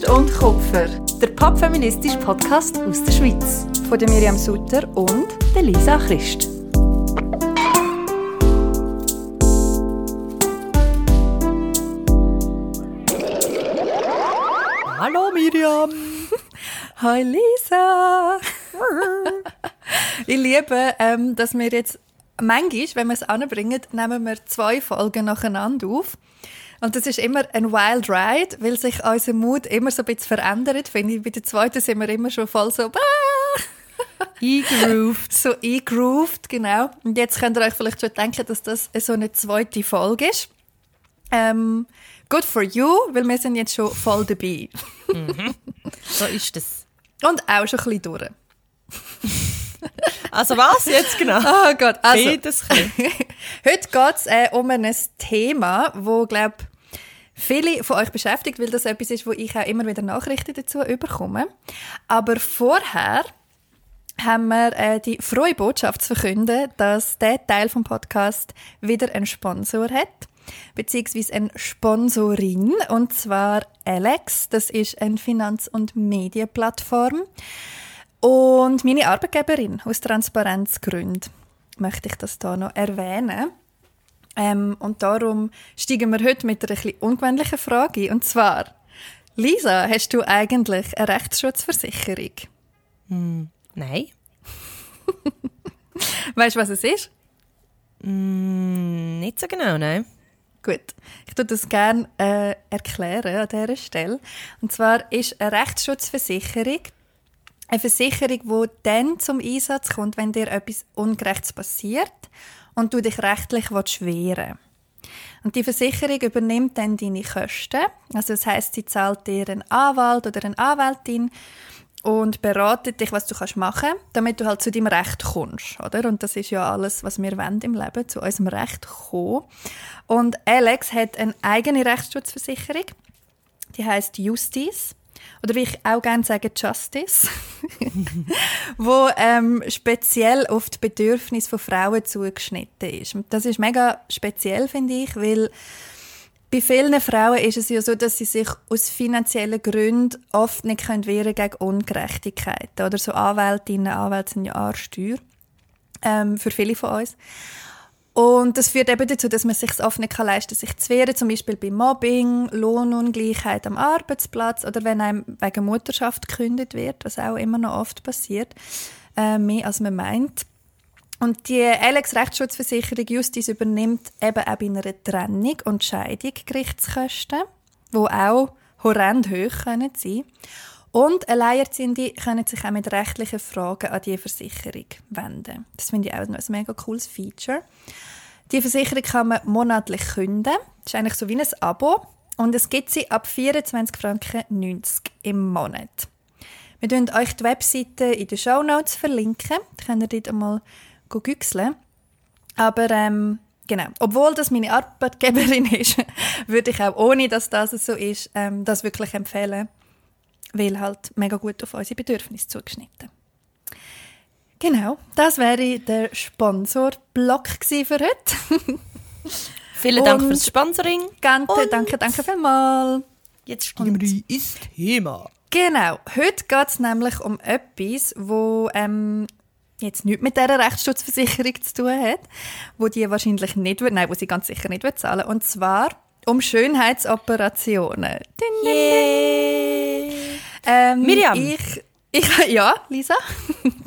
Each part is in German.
Christ und Kupfer, der popfeministische Podcast aus der Schweiz. Von der Miriam Sutter und der Lisa Christ. Hallo Miriam! Hi Lisa! ich liebe, ähm, dass wir jetzt manchmal, wenn wir es anbringen, nehmen wir zwei Folgen nacheinander auf. Und das ist immer ein Wild Ride, weil sich unser Mut immer so ein bisschen verändert. Finde ich, bei der zweiten sind wir immer schon voll so eingrooved. So eingrooved, genau. Und jetzt könnt ihr euch vielleicht schon denken, dass das so eine zweite Folge ist. Ähm, good for you, weil wir sind jetzt schon voll dabei. Mhm. So ist das. Und auch schon ein bisschen durch. Also was jetzt genau? Oh Gott, also. Beides Heute geht es äh, um ein Thema, wo glaube viele von euch beschäftigt, weil das etwas ist, wo ich auch immer wieder Nachrichten dazu bekomme. Aber vorher haben wir äh, die frohe Botschaft zu verkünden, dass der Teil vom Podcast wieder einen Sponsor hat beziehungsweise eine Sponsorin und zwar Alex. Das ist eine Finanz- und Medienplattform und meine Arbeitgeberin aus Transparenzgründen möchte ich das da noch erwähnen. Ähm, und darum steigen wir heute mit einer etwas ungewöhnlichen Frage ein. Und zwar, Lisa, hast du eigentlich eine Rechtsschutzversicherung? Mm, nein. weißt du, was es ist? Mm, nicht so genau, nein. Gut, ich tue das gerne äh, erklären an dieser Stelle. Und zwar ist eine Rechtsschutzversicherung eine Versicherung, die dann zum Einsatz kommt, wenn dir etwas Ungerechtes passiert und du dich rechtlich wehren Und die Versicherung übernimmt dann deine Kosten. Also das heißt, sie zahlt dir einen Anwalt oder eine Anwältin und beratet dich, was du kannst machen, damit du halt zu deinem Recht kommst, oder? Und das ist ja alles, was wir wollen im Leben, zu unserem Recht kommen. Und Alex hat eine eigene Rechtsschutzversicherung. Die heißt Justice oder wie ich auch gerne sage, Justice, wo ähm, speziell auf die Bedürfnisse von Frauen zugeschnitten ist. Und das ist mega speziell, finde ich, weil bei vielen Frauen ist es ja so, dass sie sich aus finanziellen Gründen oft nicht können wehren gegen Ungerechtigkeiten. Oder so Anwältinnen, Anwälte sind ja Arschsteuer ähm, für viele von uns. Und das führt eben dazu, dass man sich oft nicht leisten kann, sich zu wehren, zum Beispiel bei Mobbing, Lohnungleichheit am Arbeitsplatz oder wenn einem wegen Mutterschaft gekündigt wird, was auch immer noch oft passiert, äh, mehr als man meint. Und die Alex Rechtsschutzversicherung Justiz übernimmt eben auch bei einer Trennung und Scheidung Gerichtskosten, die auch horrend hoch können sein und Alleinerziehende können sich auch mit rechtlichen Fragen an die Versicherung wenden. Das finde ich auch ein mega cooles Feature. Die Versicherung kann man monatlich künden. Das ist eigentlich so wie ein Abo. Und es gibt sie ab 24 Franken 90 im Monat. Wir verlinken euch die Webseite in den Show Notes verlinken. Da könnt ihr dort einmal googeln. Aber ähm, genau, obwohl das meine Arbeitgeberin ist, würde ich auch ohne, dass das so ist, ähm, das wirklich empfehlen weil halt mega gut auf unsere Bedürfnisse zugeschnitten. Genau, das wäre der Sponsorblock für heute. Vielen Dank fürs Sponsoring. Danke, danke, danke vielmals. Jetzt steigen wir ins Thema. Genau, heute geht es nämlich um etwas, wo ähm, jetzt nichts mit dieser Rechtsschutzversicherung zu tun hat, wo die wahrscheinlich nicht, nein, wo sie ganz sicher nicht zahlen Und zwar um Schönheitsoperationen. Yeah. Ähm, Miriam. Ich, ich, ja, Lisa?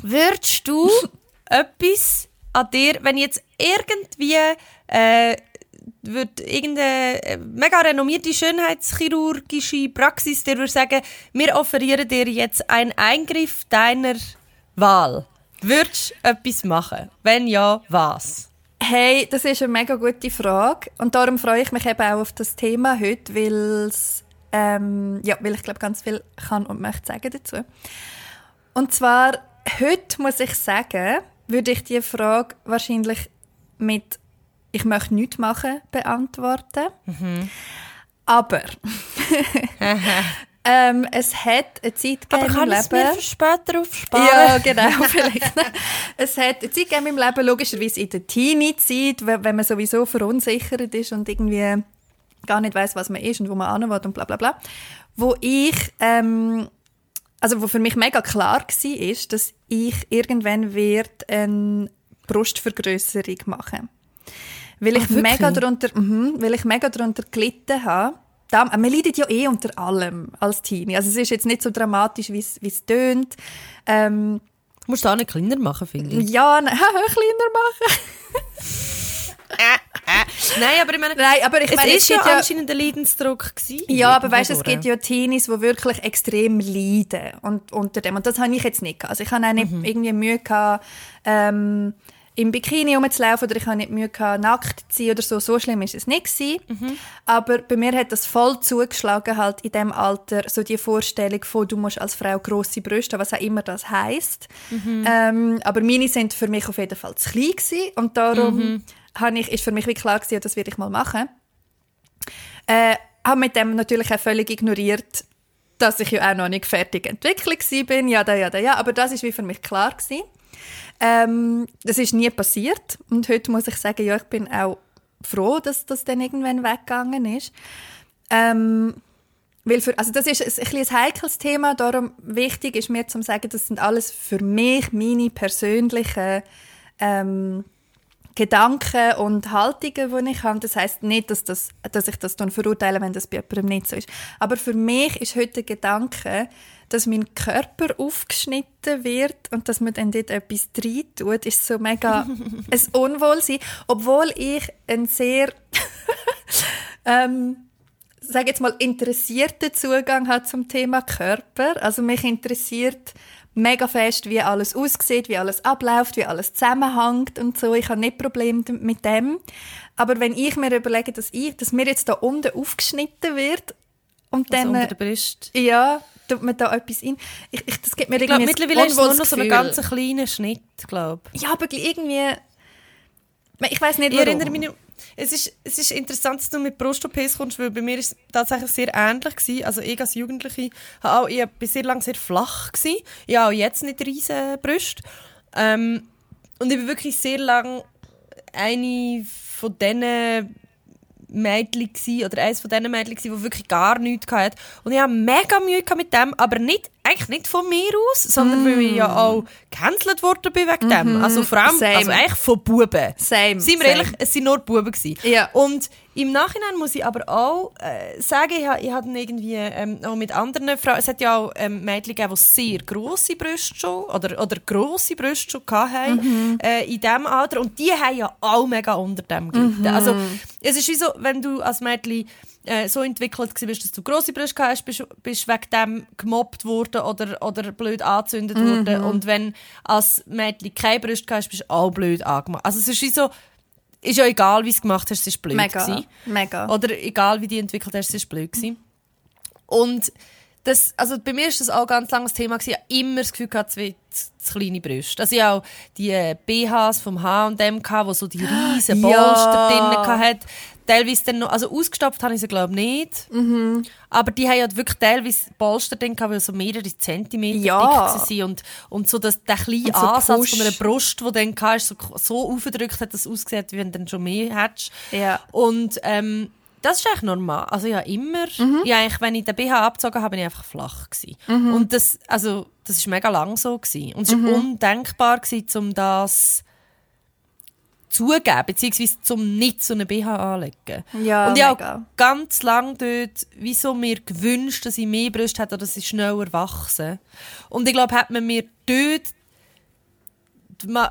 Würdest du etwas an dir, wenn jetzt irgendwie äh, wird irgendeine äh, mega renommierte schönheitschirurgische Praxis dir würde sagen, wir offerieren dir jetzt einen Eingriff deiner Wahl. Würdest du etwas machen? Wenn ja, was? Hey, das ist eine mega gute Frage. Und darum freue ich mich eben auch auf das Thema heute, weil ähm, ja, weil ich glaube ganz viel kann und möchte sagen dazu. Und zwar heute muss ich sagen, würde ich die Frage wahrscheinlich mit ich möchte nichts machen beantworten. Mhm. Aber ähm, es hat eine Zeit gegeben Aber kann im es mir für später aufsparen? Ja, genau, vielleicht. es hat eine Zeit gegeben im Leben, logischerweise in der Teenie-Zeit, wenn man sowieso verunsichert ist und irgendwie gar nicht weiß, was man ist und wo man hin will und bla bla bla. Wo ich, ähm, also wo für mich mega klar war, ist, dass ich irgendwann wird eine Brustvergrößerung machen. Weil ich wirklich? mega darunter, mhm, weil ich mega darunter gelitten habe. Da, man leidet ja eh unter allem als Teenie. Also es ist jetzt nicht so dramatisch, wie es es tönt. Ähm, Du musst auch nicht kleiner machen, finde ich. ja, nein, kleiner machen. Nein, aber ich meine, Nein, aber ich es meine, ist ja, gibt ja anscheinend ein Leidensdruck gewesen. Ja, aber weißt du, es gibt ja Teenies, die wirklich extrem leiden und, unter dem. Und das habe ich jetzt nicht gehabt. Also ich habe auch nicht Mhm. irgendwie Mühe gehabt, ähm, im Bikini rumzulaufen oder ich habe nicht Mühe gehabt, nackt zu sein oder so. So schlimm ist es nicht gewesen. Mhm. Aber bei mir hat das voll zugeschlagen halt in dem Alter so die Vorstellung von, du musst als Frau grosse Brüste, was auch immer das heisst. Mhm. Ähm, aber meine sind für mich auf jeden Fall zu klein gewesen und darum Mhm. habe ich, ist für mich wie klar gewesen, das werde ich mal machen. Äh, habe mit dem natürlich auch völlig ignoriert, dass ich ja auch noch nicht fertig entwickelt bin. Ja, da, ja, da, ja. Aber das ist wie für mich klar gewesen. Ähm, das ist nie passiert. Und heute muss ich sagen, ja, ich bin auch froh, dass das dann irgendwann weggegangen ist. Ähm, weil für, also das ist ein, ein, ein heikles Thema, darum wichtig ist mir zu sagen, das sind alles für mich meine persönlichen ähm, Gedanken und Haltungen, die ich habe. Das heißt nicht, dass, das, dass ich das dann verurteile, wenn das bei jemandem nicht so ist. Aber für mich ist heute der Gedanke, dass mein Körper aufgeschnitten wird und dass man dann dort etwas rein tut, ist so mega ein Unwohlsein. Obwohl ich ein sehr, ähm, sage jetzt mal, interessierten Zugang habe zum Thema Körper. Also mich interessiert mega fest, wie alles aussieht, wie alles abläuft, wie alles zusammenhängt und so. Ich habe nicht Probleme mit dem. Aber wenn ich mir überlege, dass, ich, dass mir jetzt da unten aufgeschnitten wird und Also dann... unter der Brust. ja, tut man da etwas in. Ich, ich, das gibt mir Ich glaube, mittlerweile ist es nur noch so ein ganz kleiner Schnitt, glaube Ja, aber irgendwie... Ich weiß nicht, Ich warum. erinnere mich es ist, es ist interessant, dass du mit Brust-OPs kommst, weil bei mir ist es tatsächlich sehr ähnlich gewesen. Also ich als Jugendliche habe auch, ich sehr lange sehr flach gewesen. Ich habe auch jetzt nicht riesen Brüste. Ähm, und ich bin wirklich sehr lange eine von diesen Mädchen gsi oder eines von diesen Mädchen gsi, die wirklich gar nichts hatte. Und ich hatte mega Mühe mit dem, aber nicht, eigentlich nicht von mir aus, sondern weil ich ja auch gecancelt worden bin wegen dem. Also vor allem, Same. also eigentlich von Buben. Same, Seien wir same. ehrlich, es sind nur Buben gewesen. Ja. Und im Nachhinein muss ich aber auch äh, sagen, ich, ich hatte irgendwie ähm, auch mit anderen Frauen, es hat ja auch ähm, Mädchen gegeben, die sehr grosse Brüste schon, oder, oder grosse Brüste schon hatten, Mhm. äh, in diesem Alter. Und die haben ja auch mega unter dem gelitten. Mhm. Also es ist wie so, wenn du als Mädchen äh, so entwickelt warst, dass du grosse Brüste hast, bist bist wegen dem gemobbt worden oder, oder blöd angezündet Mhm. worden. Und wenn als Mädchen keine Brüste hast, bist du auch blöd angemacht. Also es ist wie so, ist ja egal, wie du es gemacht hast, es war blöd. Mega, Gewesen. mega. Oder egal, wie die entwickelt hast, es war blöd. Gewesen. Und das, also bei mir war das auch ganz lange das Thema. Gewesen. Ich habe immer das Gefühl gehabt, zu, zu, kleine Brüste. Also ich hatte auch die äh, BHs vom H&M, gehabt, wo so die riesen Ja. Polster drin hat. Teilweise dann noch, also ausgestopft habe ich sie glaube ich nicht. Mhm. Aber die haben ja wirklich teilweise Polster drin gehabt, die so mehrere Zentimeter Ja. dick waren. Und, und so dass der kleine Und so Ansatz Push. von einer Brust, die dann hatte, so, so aufgedrückt hat, dass es ausgesehen wie wenn du dann schon mehr hättest. Ja. Und ähm, das ist eigentlich normal. Also ja, immer. Mhm. Ja, eigentlich, wenn ich den BH abgezogen habe, bin ich einfach flach gewesen. Mhm. Und das, also, das ist mega lang so gewesen. Und es war undenkbar gewesen, um das zugeben, beziehungsweise zum nicht so einen BH anlegen. Ja, und ich habe ganz lange dort, wieso mir gewünscht, dass ich mehr Brüste hätte oder dass ich schneller wachse. Und ich glaube, hat man mir dort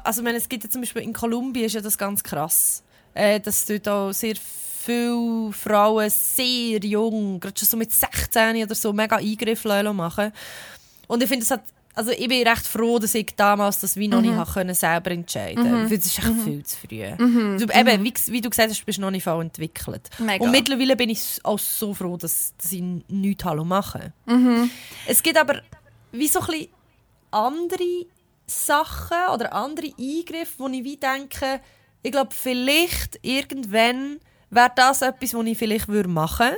also meine, es gibt ja zum Beispiel in Kolumbien ist ja das ganz krass, äh, dass dort auch sehr viele Frauen sehr jung, gerade schon so mit 16 oder so, mega Eingriffe machen. Und ich finde, es hat, also ich bin recht froh, dass ich damals das wie noch nicht habe können selber entscheiden konnte. Ich finde, das ist echt viel zu früh. Du, eben, wie, wie du gesagt hast, bist du noch nicht voll entwickelt. Mega. Und mittlerweile bin ich auch so froh, dass, dass ich nichts Hallo mache. Es gibt aber wie so ein bisschen andere Sachen oder andere Eingriffe, wo ich wie denke, ich glaube, vielleicht irgendwann wäre das etwas, was ich vielleicht würde machen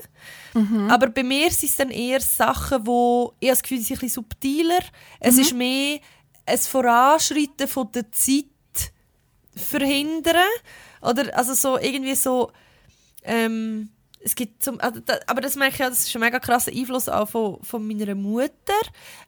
würde. Aber bei mir sind es dann eher Sachen, wo ich das Gefühl, sie sind ein bisschen subtiler. Es ist mehr ein Voranschreiten von der Zeit verhindern. Oder also so irgendwie so ähm, es gibt zum, also aber das merke ich ja, das ist ein mega krasser Einfluss auch von, von meiner Mutter.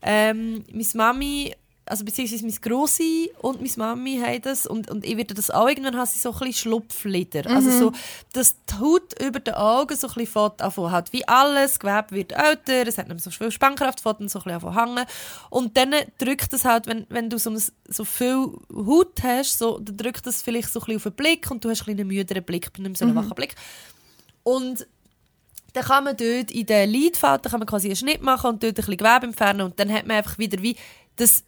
Ähm, meine Mami, also beziehungsweise meine Grossi und meine Mami haben das und, und ich werde das auch irgendwann haben sie so ein bisschen Schlupflider. Also so, dass die Haut über den Augen so ein bisschen halt wie alles, Gewebe wird älter, es hat nicht mehr so viel Spannkraft, fährt dann so ein bisschen hängen und dann drückt das halt, wenn, wenn du so, ein- so viel Haut hast, so, dann drückt das vielleicht so ein bisschen auf den Blick und du hast ein bisschen einen müderen Blick, nicht so einen wachen Blick. Und dann kann man dort in den Lidfalten kann man quasi einen Schnitt machen und dort ein bisschen Gewebe entfernen und dann hat man einfach wieder wie das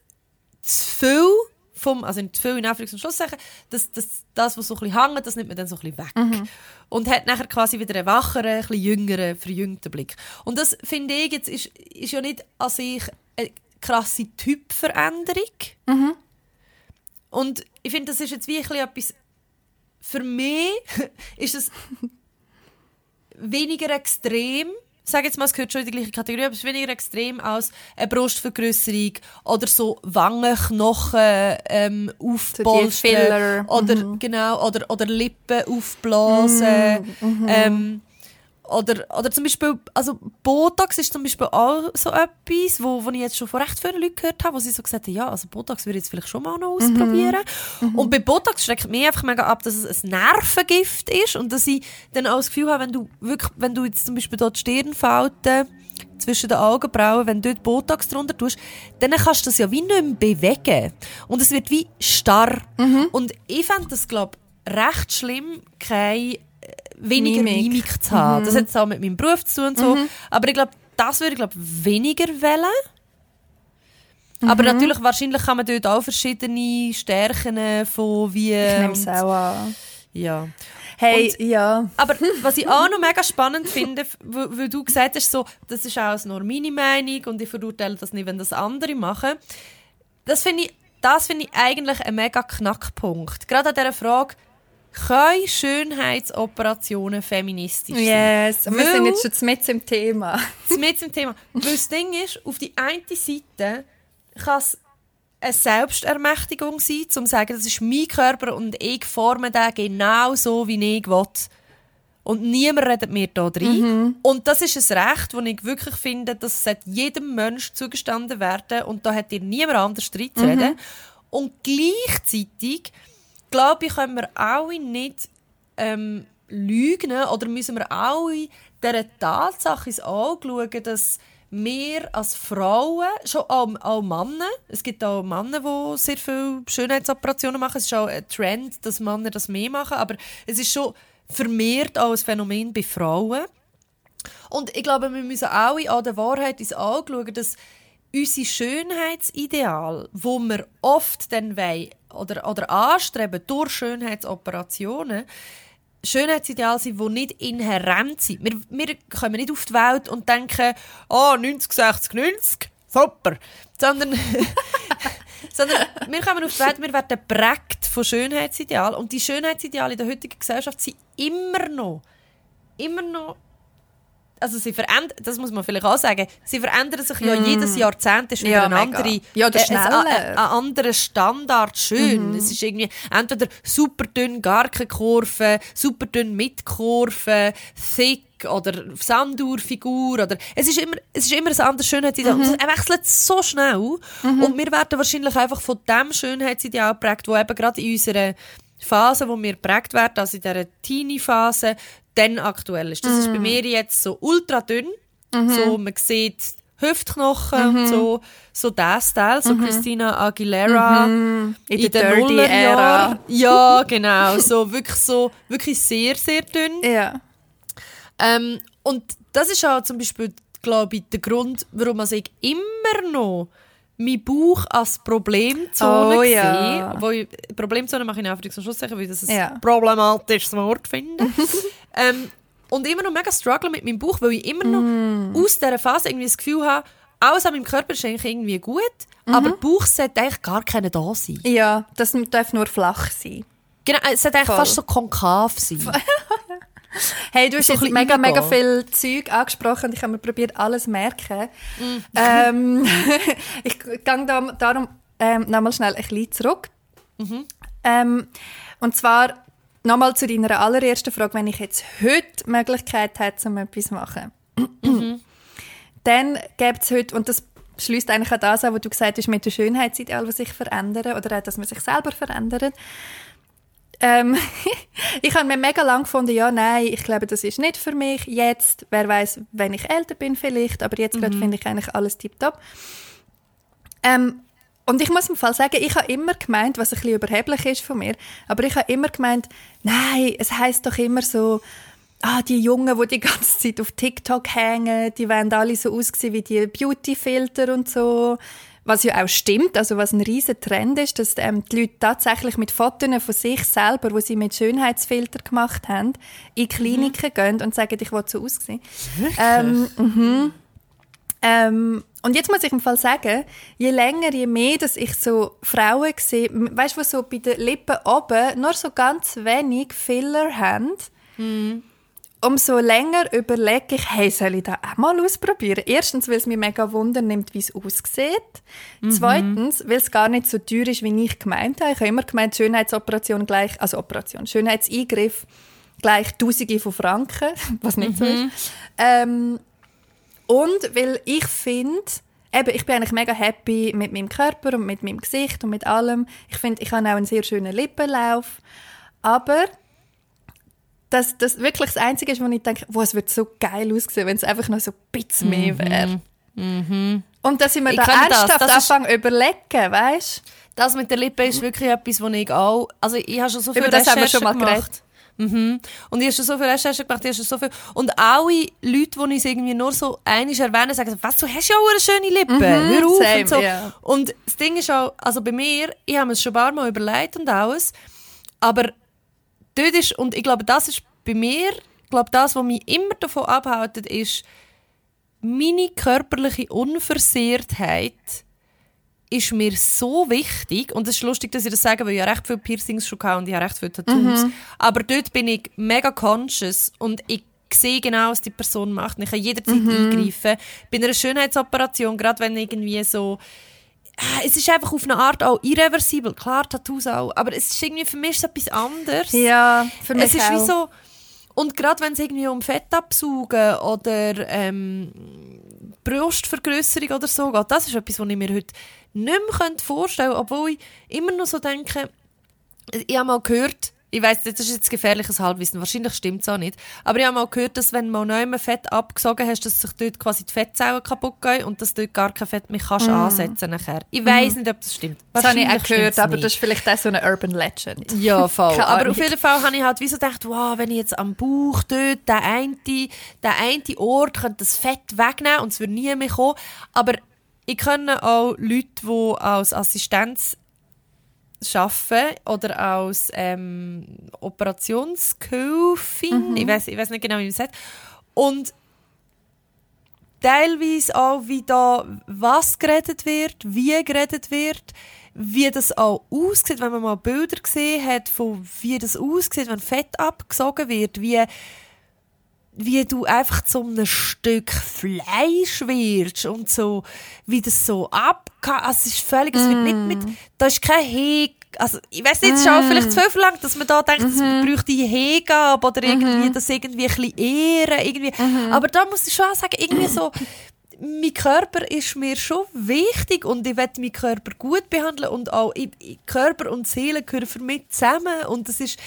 zu viel vom, also zu viel in Anführungs- und Schlusszeichen, das, das, das, was so ein bisschen hängt, das nimmt man dann so ein bisschen weg. Und hat nachher quasi wieder einen wacheren, ein bisschen jüngeren, verjüngten Blick. Und das finde ich jetzt, ist, ist ja nicht an sich eine krasse Typveränderung. Und ich finde, das ist jetzt wie ein bisschen etwas, für mich ist das weniger extrem. Sag jetzt mal, es gehört schon in die gleiche Kategorie, aber es ist weniger extrem als eine Brustvergrößerung oder so Wangenknochen ähm, aufpolstern Filler. oder genau oder oder Lippen aufblasen. Ähm, oder, oder zum Beispiel, also Botox ist zum Beispiel auch so etwas, wo, wo ich jetzt schon von recht vielen Leuten gehört habe, wo sie so gesagt haben, ja, also Botox würde ich jetzt vielleicht schon mal noch ausprobieren. Und bei Botox schreckt mich einfach mega ab, dass es ein Nervengift ist und dass ich dann auch das Gefühl habe, wenn du wirklich, wenn du jetzt zum Beispiel dort die Stirnfalten zwischen den Augenbrauen, wenn du dort Botox drunter tust, dann kannst du das ja wie nicht mehr bewegen. Und es wird wie starr. Und ich fände das, glaube ich, recht schlimm, keine weniger Mimik. Mimik, zu haben. Das hat jetzt auch mit meinem Beruf zu tun und so. Aber ich glaube, das würde ich glaube, weniger wählen. Aber natürlich, wahrscheinlich kann man dort auch verschiedene Stärken von wie... Ich nehme und- es auch an. Ja. Hey, ja. Aber was ich auch noch mega spannend finde, weil du gesagt hast, so, das ist auch nur meine Meinung und ich verurteile das nicht, wenn das andere machen. Das finde ich, das finde ich eigentlich ein mega Knackpunkt. Gerade an dieser Frage, können Schönheitsoperationen feministisch sein? Yes, wir Weil- sind jetzt schon mit im Thema. mit zum Thema. Weil das Ding ist, auf die eine Seite kann es eine Selbstermächtigung sein, um zu sagen, das ist mein Körper und ich forme den genau so, wie ich will. Und niemand redet mir da drin. Und das ist ein Recht, das ich wirklich finde, das sollte jedem Mensch zugestanden werden. Und da hat dir niemand anders drin zu reden. Und gleichzeitig, glaube ich, können wir alle nicht ähm, lügen oder müssen wir alle dieser Tatsache ins Auge schauen, dass wir als Frauen, schon auch, auch Männer, es gibt auch Männer, die sehr viele Schönheitsoperationen machen, es ist auch ein Trend, dass Männer das mehr machen, aber es ist schon vermehrt auch ein Phänomen bei Frauen. Und ich glaube, wir müssen alle an der Wahrheit ins Auge schauen, dass unsere Schönheitsideal, wo wir oft dann wollen, oder, oder anstreben durch Schönheitsoperationen, Schönheitsideale sind, die nicht inhärent sind. Wir, wir kommen nicht auf die Welt und denken, oh, 90, 60, 90, super. Sondern, sondern wir kommen auf die Welt, wir werden geprägt von Schönheitsidealen. Und die Schönheitsideale in der heutigen Gesellschaft sind immer noch, immer noch also sie verändern, das muss man vielleicht auch sagen, sie verändern sich ja jedes Jahrzehnt, ist wieder Ja, ein mega. andere, Ja, äh, ein, ein, anderer Standard schön. Es ist irgendwie entweder super dünn, gar keine Kurve, super dünn mit Kurve, thick oder Sanduhrfigur oder es ist immer, es ist immer ein anderes Schönheitsideal. Und Es wechselt so schnell und wir werden wahrscheinlich einfach von dem Schönheitsideal geprägt, wo eben gerade in unserer Phase, wo wir geprägt werden, also in dieser Teenie-Phase, dann aktuell ist. Das ist bei mir jetzt so ultra dünn. So, man sieht Hüftknochen und so, so der Style, so Christina Aguilera In der den Dirty-Ära. Nullerjahren. Ja, genau. So, wirklich so, wirklich sehr, sehr dünn. Ja. Ähm, und das ist auch zum Beispiel, glaube ich, der Grund, warum also ich immer noch meinen Bauch als Problemzone Oh, ja. Wo ich, Problemzone mache ich in Anführungs- und Schlusszeichen, weil das ein Ja. problematisches Wort finde. ähm, und immer noch mega struggle mit meinem Bauch, weil ich immer noch Mm. aus dieser Phase irgendwie das Gefühl habe, alles an meinem Körper ist eigentlich irgendwie gut, Mhm. aber der Bauch sollte eigentlich gar keiner da sein. ja, das darf nur flach sein. Genau, es sollte eigentlich Voll. fast so konkav sein. Hey, du hast So jetzt mega, mega viel Zeug angesprochen und ich habe mir probiert, alles zu merken. Mm. Ähm, ich gehe da, darum ähm, nochmal schnell ein bisschen zurück. Mhm. Ähm, und zwar nochmal zu deiner allerersten Frage, wenn ich jetzt heute die Möglichkeit hätte, um etwas zu machen, mhm. dann gäbe es heute, und das schließt eigentlich an das an, was du gesagt hast, mit dem Schönheitsideal, was sich verändern oder auch, dass man sich selber verändert. Ähm, ich habe mir mega lang gefunden, ja, nein, ich glaube, das ist nicht für mich jetzt. Wer weiß, wenn ich älter bin vielleicht, aber jetzt mhm. gerade finde ich eigentlich alles tiptop. Ähm, und ich muss im Fall sagen, ich habe immer gemeint, was ein bisschen überheblich ist von mir, aber ich habe immer gemeint, nein, es heißt doch immer so, ah, die Jungen, die die ganze Zeit auf TikTok hängen, die werden alle so aussehen wie die Beauty-Filter und so. Was ja auch stimmt, also was ein riesen Trend ist, dass ähm, die Leute tatsächlich mit Fotos von sich selber, wo sie mit Schönheitsfilter gemacht haben, in Kliniken mhm. gehen und sagen, ich will so aussehen. Ähm, mhm. ähm, und jetzt muss ich im Fall sagen, je länger, je mehr, dass ich so Frauen sehe, weißt du, so bei den Lippen oben nur so ganz wenig Filler haben, mhm umso länger überlege ich, hey, soll ich das auch mal ausprobieren? Erstens, weil es mich mega Wunder nimmt, wie es aussieht. Mhm. Zweitens, weil es gar nicht so teuer ist, wie ich gemeint habe. Ich habe immer gemeint, Schönheitsoperation gleich, also Operation, Schönheitseingriff gleich Tausende von Franken, was nicht mhm. so ist. Ähm, und weil ich finde, eben, ich bin eigentlich mega happy mit meinem Körper und mit meinem Gesicht und mit allem. Ich finde, ich habe auch einen sehr schönen Lippenlauf. Aber dass das wirklich das Einzige ist, wo ich denke, wow, es wird so geil aussehen, wenn es einfach noch so ein bisschen mehr mhm. wäre. Mhm. Und dass ich mir ich da ernsthaft das. Das anfange überlegen, weißt Das mit der Lippe ist wirklich etwas, wo ich auch, also ich habe schon so viel Über das haben wir schon mal gemacht. Mhm. Und ich habe schon so viel Recherche gemacht, ich habe schon so viel. Und alle Leute, die ich irgendwie nur so einig erwähnen, sagen, was, du hast ja auch eine schöne Lippe, mhm, hör auf same, und so. Yeah. Und das Ding ist auch, also bei mir, ich habe es schon ein paar Mal überlegt und alles, aber dort ist, und ich glaube, das ist bei mir, ich glaube, das, was mich immer davon abhält, ist, meine körperliche Unversehrtheit ist mir so wichtig, und es ist lustig, dass ich das sage, weil ich ja recht viele Piercings schon hatte und ich habe recht viele Tattoos, mhm. aber dort bin ich mega conscious und ich sehe genau, was die Person macht und ich kann jederzeit mhm. eingreifen. Bei einer Schönheitsoperation, gerade wenn irgendwie so es ist einfach auf eine Art auch irreversibel. Klar, Tattoos auch. Aber es ist irgendwie für mich ist etwas anderes. Ja, für mich Es ist auch. wie so... Und gerade wenn es irgendwie um Fettabsaugen oder ähm, Brustvergrößerung oder so geht, das ist etwas, was ich mir heute nicht mehr vorstellen könnte. Obwohl ich immer noch so denke, ich habe mal gehört, ich weiß, das ist jetzt gefährliches Halbwissen, wahrscheinlich stimmt es auch nicht. Aber ich habe mal gehört, dass wenn du mal neu Fett abgesogen hast, dass sich dort quasi die Fettzellen kaputt gehen und dass dort gar kein Fett mehr kannst mm. ansetzen nachher. Ich weiß mm. nicht, ob das stimmt. Das habe ich auch gehört, aber das ist vielleicht auch so eine Urban Legend. Ja, voll. aber auf jeden Fall habe ich halt wie so gedacht, wow, wenn ich jetzt am Bauch dort den einen, den einen Ort könnte das Fett wegnehmen und es würde nie mehr kommen. Aber ich kenne auch Leute, die als Assistenz arbeiten oder als ähm, Operationshilfin. Mhm. Ich weiß ich weiß nicht genau, wie man es sagt. Und teilweise auch, wie da was geredet wird, wie geredet wird, wie das auch aussieht, wenn man mal Bilder gesehen hat, von wie das aussieht, wenn Fett abgesogen wird, wie wie du einfach zu einem Stück Fleisch wirst und so, wie das so abgeht. Also es ist völlig, es wird nicht mit, mm. da ist kein Heg, also ich weiß nicht, es ist auch vielleicht zu verlangt, dass man da denkt, mm -hmm. es bräuchte die Hegabe oder irgendwie, mm -hmm. das irgendwie ein bisschen ehren, irgendwie. -hmm. Aber da muss ich schon sagen, irgendwie so, mein Körper ist mir schon wichtig und ich will meinen Körper gut behandeln und auch ich, Körper und Seele gehören für mich zusammen und das ist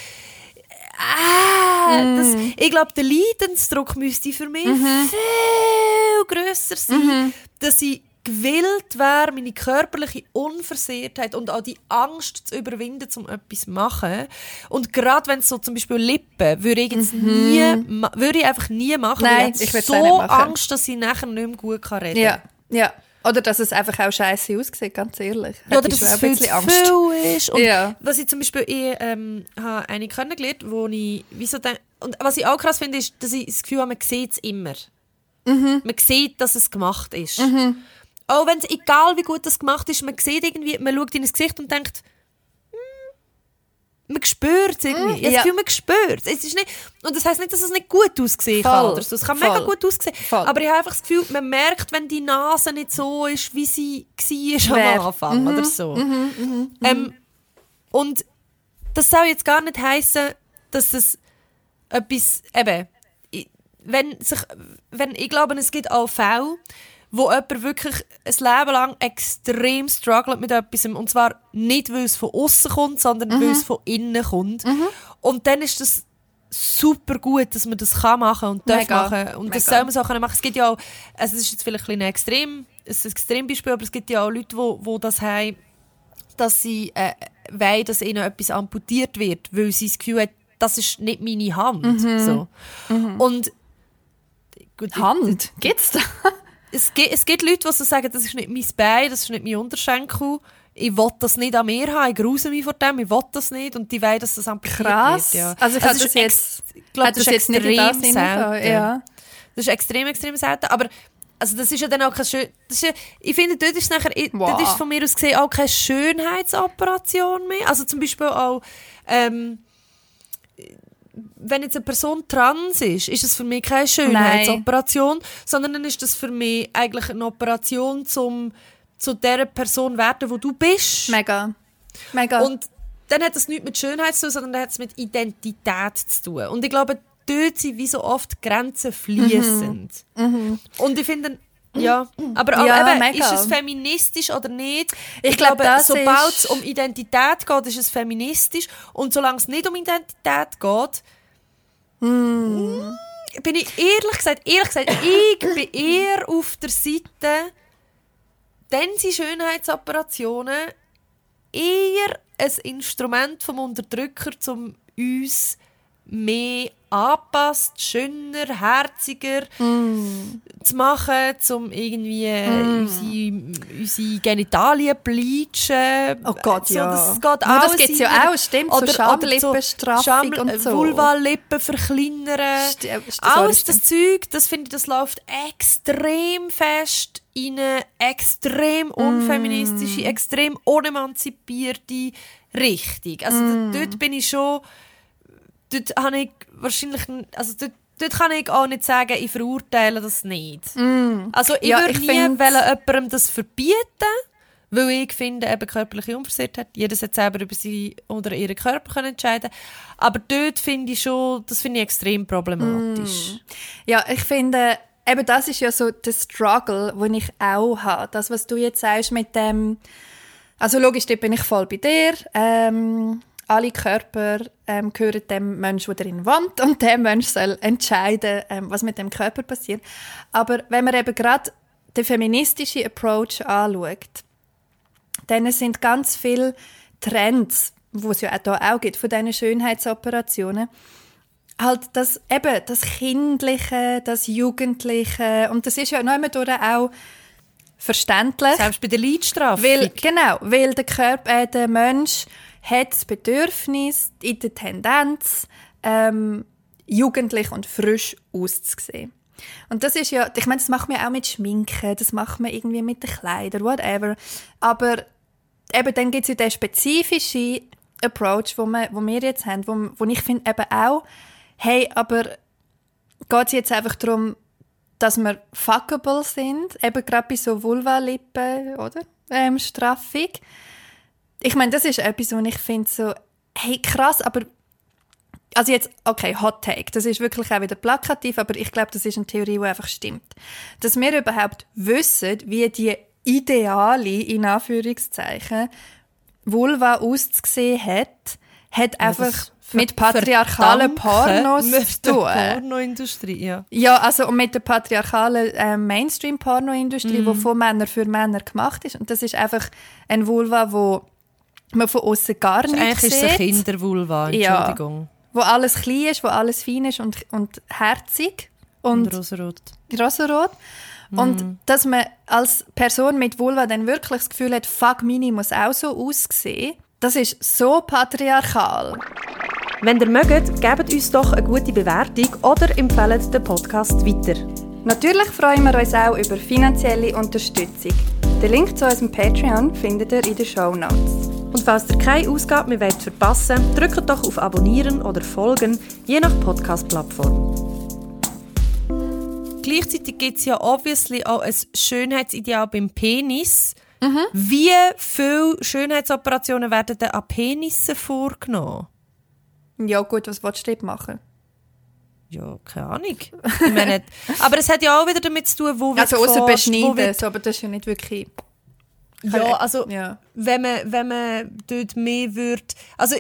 ah, das, mm. ich glaube, der Leidensdruck müsste für mich mhm. viel grösser sein, mhm. dass ich gewillt wäre, meine körperliche Unversehrtheit und auch die Angst zu überwinden, um etwas zu machen. Und gerade wenn es so zum Beispiel Lippen, würde ich jetzt mhm. nie, würde ich einfach nie machen. Nein, ich, ich so Angst, dass ich nachher nicht mehr gut reden kann. Ja, ja. Oder dass es einfach auch scheiße aussieht, ganz ehrlich. Ja, oder dass es viel zu viel ist. Und ja. was ich zum Beispiel, ich ähm, habe eine kennengelernt, wo ich, wieso denk, und was ich auch krass finde, ist, dass ich das Gefühl habe, man sieht es immer. Mhm. Man sieht, dass es gemacht ist. Mhm. Auch wenn es, egal wie gut das gemacht ist, man sieht irgendwie, man schaut in das Gesicht und denkt, man spürt es irgendwie. Mm, ich ja. Gefühl, man spürt es. Ist nicht, und das heisst nicht, dass es nicht gut aussehen kann. Oder so. Es kann Voll. mega gut aussehen. Voll. Aber ich habe einfach das Gefühl, man merkt, wenn die Nase nicht so ist, wie sie war am Anfang. Mhm. Oder so. Mhm, mhm, mhm, ähm, und das soll jetzt gar nicht heißen, dass es etwas, eben, ich- wenn sich, wenn, ich glaube, es gibt auch Fälle, wo jemand wirklich ein Leben lang extrem struggelt mit etwas. Und zwar nicht, weil es von außen kommt, sondern weil es von innen kommt. Und dann ist das super gut, dass man das kann machen und darf Mega. machen. Und das Mega. soll man so können machen. Es gibt ja auch, also es ist jetzt vielleicht ein, ein extrem, es ist ein Extrembeispiel, aber es gibt ja auch Leute, wo, wo das haben, dass sie äh, wollen, dass ihnen etwas amputiert wird, weil sie das Gefühl haben, das ist nicht meine Hand. Mhm. So. Und gut, Hand? Gibt's da? Es, gibt, es gibt Leute, die so sagen, das ist nicht mein Bein, das ist nicht mein Unterschenkel. Ich will das nicht an mir haben, ich gruse mich vor dem, ich will das nicht. Und die wollen, dass das amputiert Krass. wird. Ja. Also ich hätte ist das jetzt, glaub, hätte das jetzt nicht in das gehabt, ja. Das ist extrem, extrem selten. Aber also das ist ja dann auch kein schön. Das ja, ich finde, dort ist nachher, Wow. dort ist von mir aus gesehen auch keine Schönheitsoperation mehr. Also zum Beispiel auch, ähm, wenn jetzt eine Person trans ist, ist es für mich keine Schönheitsoperation, sondern dann ist das für mich eigentlich eine Operation zum zu der Person werden, wo du bist. Mega. Mega. Und dann hat das nichts mit Schönheit zu tun, sondern dann hat es mit Identität zu tun. Und ich glaube, dort sind wie so oft Grenzen fließend. Und ich finde, ja, aber. Ja, eben, mega. ist es feministisch oder nicht? Ich glaub, das sobald ist- es um Identität geht, ist es feministisch. Und solange es nicht um Identität geht, Hm. bin ich ehrlich gesagt, ehrlich gesagt, ich bin eher auf der Seite, dann sind Schönheitsoperationen eher ein Instrument vom Unterdrücker, um uns mehr angepasst, schöner, herziger Mm. zu machen, um irgendwie äh, unsere, unsere Genitalien bleachen. Oh Gott, so, ja. Das geht Ja, das gibt's ja auch, stimmt, so Schamlippenstraffung und so. Vulvalippen verkleinern. St- äh, Alles das Zeug, das finde ich, das läuft extrem fest in eine extrem Mm. unfeministische, extrem unemanzipierte Richtung. Also Mm. dort bin ich schon, dort habe ich wahrscheinlich, also dort, dort kann ich auch nicht sagen, ich verurteile das nicht. Also ich Mm. Ja, würde ich nie find- wollen jemandem das verbieten, weil ich finde, eben körperliche Unversehrtheit, jeder sollte selber über sie oder ihren Körper können entscheiden Aber dort finde ich schon, das finde ich extrem problematisch. Ja, ich finde, eben das ist ja so der Struggle, den ich auch habe. Das, was du jetzt sagst mit dem, also logisch, dort bin ich voll bei dir. Ähm, alle Körper ähm, gehören dem Menschen, der darin wohnt und der Mensch soll entscheiden, ähm, was mit dem Körper passiert. Aber wenn man eben gerade den feministischen Approach anschaut, dann sind ganz viele Trends, wo es ja auch hier auch gibt, von diesen Schönheitsoperationen, halt das eben das Kindliche, das Jugendliche und das ist ja noch immer durch auch verständlich. Selbst bei der Leidstrafe. Weil, genau, weil der Körper, äh, der Mensch hat das Bedürfnis, in der Tendenz, ähm, jugendlich und frisch auszusehen. Und das ist ja, ich meine, das macht man auch mit Schminken, das macht man irgendwie mit den Kleidern, whatever. Aber eben dann gibt es ja den spezifischen Approach, wo, wir, wo wir jetzt haben, wo, wo ich finde eben auch, hey, aber geht es jetzt einfach darum, dass wir fuckable sind, eben gerade bei so Vulva-Lippen, oder? Ähm, Straffung. Ich meine, das ist etwas, wo ich finde so, hey, krass, aber also jetzt, okay, Hot Take, das ist wirklich auch wieder plakativ, aber ich glaube, das ist eine Theorie, die einfach stimmt. Dass wir überhaupt wissen, wie die ideale, in Anführungszeichen, Vulva auszusehen hat, hat einfach das mit patriarchalen Pornos zu der tun. Pornoindustrie, ja. Ja, also und mit der patriarchalen äh, Mainstream-Pornoindustrie, Mhm. die von Männern für Männer gemacht ist. Und das ist einfach ein Vulva, wo man von außen gar nicht Eigentlich ist es eine sieht. Kindervulva, Ja. Entschuldigung. Wo alles klein ist, wo alles fein ist und, und herzig und, Und rosarot. rosarot. Mhm. Und dass man als Person mit Vulva dann wirklich das Gefühl hat, fuck, meine muss auch so aussehen, das ist so patriarchal. Wenn ihr mögt, gebt uns doch eine gute Bewertung oder empfehlt den Podcast weiter. Natürlich freuen wir uns auch über finanzielle Unterstützung. Den Link zu unserem Patreon findet ihr in den Show Notes. Und falls ihr keine Ausgabe mehr wollt verpassen drückt doch auf Abonnieren oder Folgen, je nach Podcast-Plattform. Gleichzeitig gibt es ja obviously auch ein Schönheitsideal beim Penis. Mhm. Wie viele Schönheitsoperationen werden denn an Penissen vorgenommen? Ja gut, was willst du dort machen? Ja, keine Ahnung. Ich meine, aber es hat ja auch wieder damit zu tun, wo Also wird außer beschneiden, wird- so, aber das ist ja nicht wirklich... Ja, also Ja. wenn man, wenn man dort mehr würde. Also,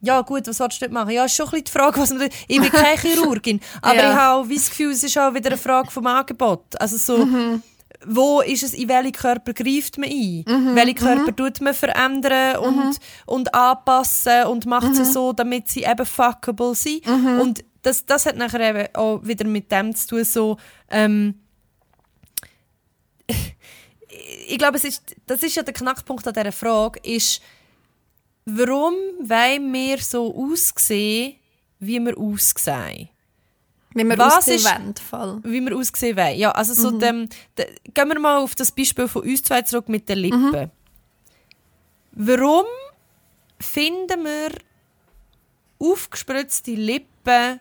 ja, gut, was willst du dort machen? Ja, ist schon ein bisschen die Frage, was man Ich bin keine Chirurgin, aber Ja. ich habe das Gefühl, es ist auch wieder eine Frage vom Angebot. Also, so, Mhm. wo ist es, in welchen Körper greift man ein? Welche Körper tut man verändern und, und anpassen und macht sie so, damit sie eben fuckable sind? Und das, das hat nachher eben auch wieder mit dem zu tun, so, ähm, ich glaube, es ist, das ist ja der Knackpunkt an dieser Frage, ist, warum wollen wir so aussehen, wie wir aussehen? Wie wir Was aussehen ist- wollen, Fall. Wie wir aussehen wollen. Ja, also so Mhm. dem, de, gehen wir mal auf das Beispiel von uns zwei zurück mit den Lippen. Mhm. Warum finden wir aufgespritzte Lippen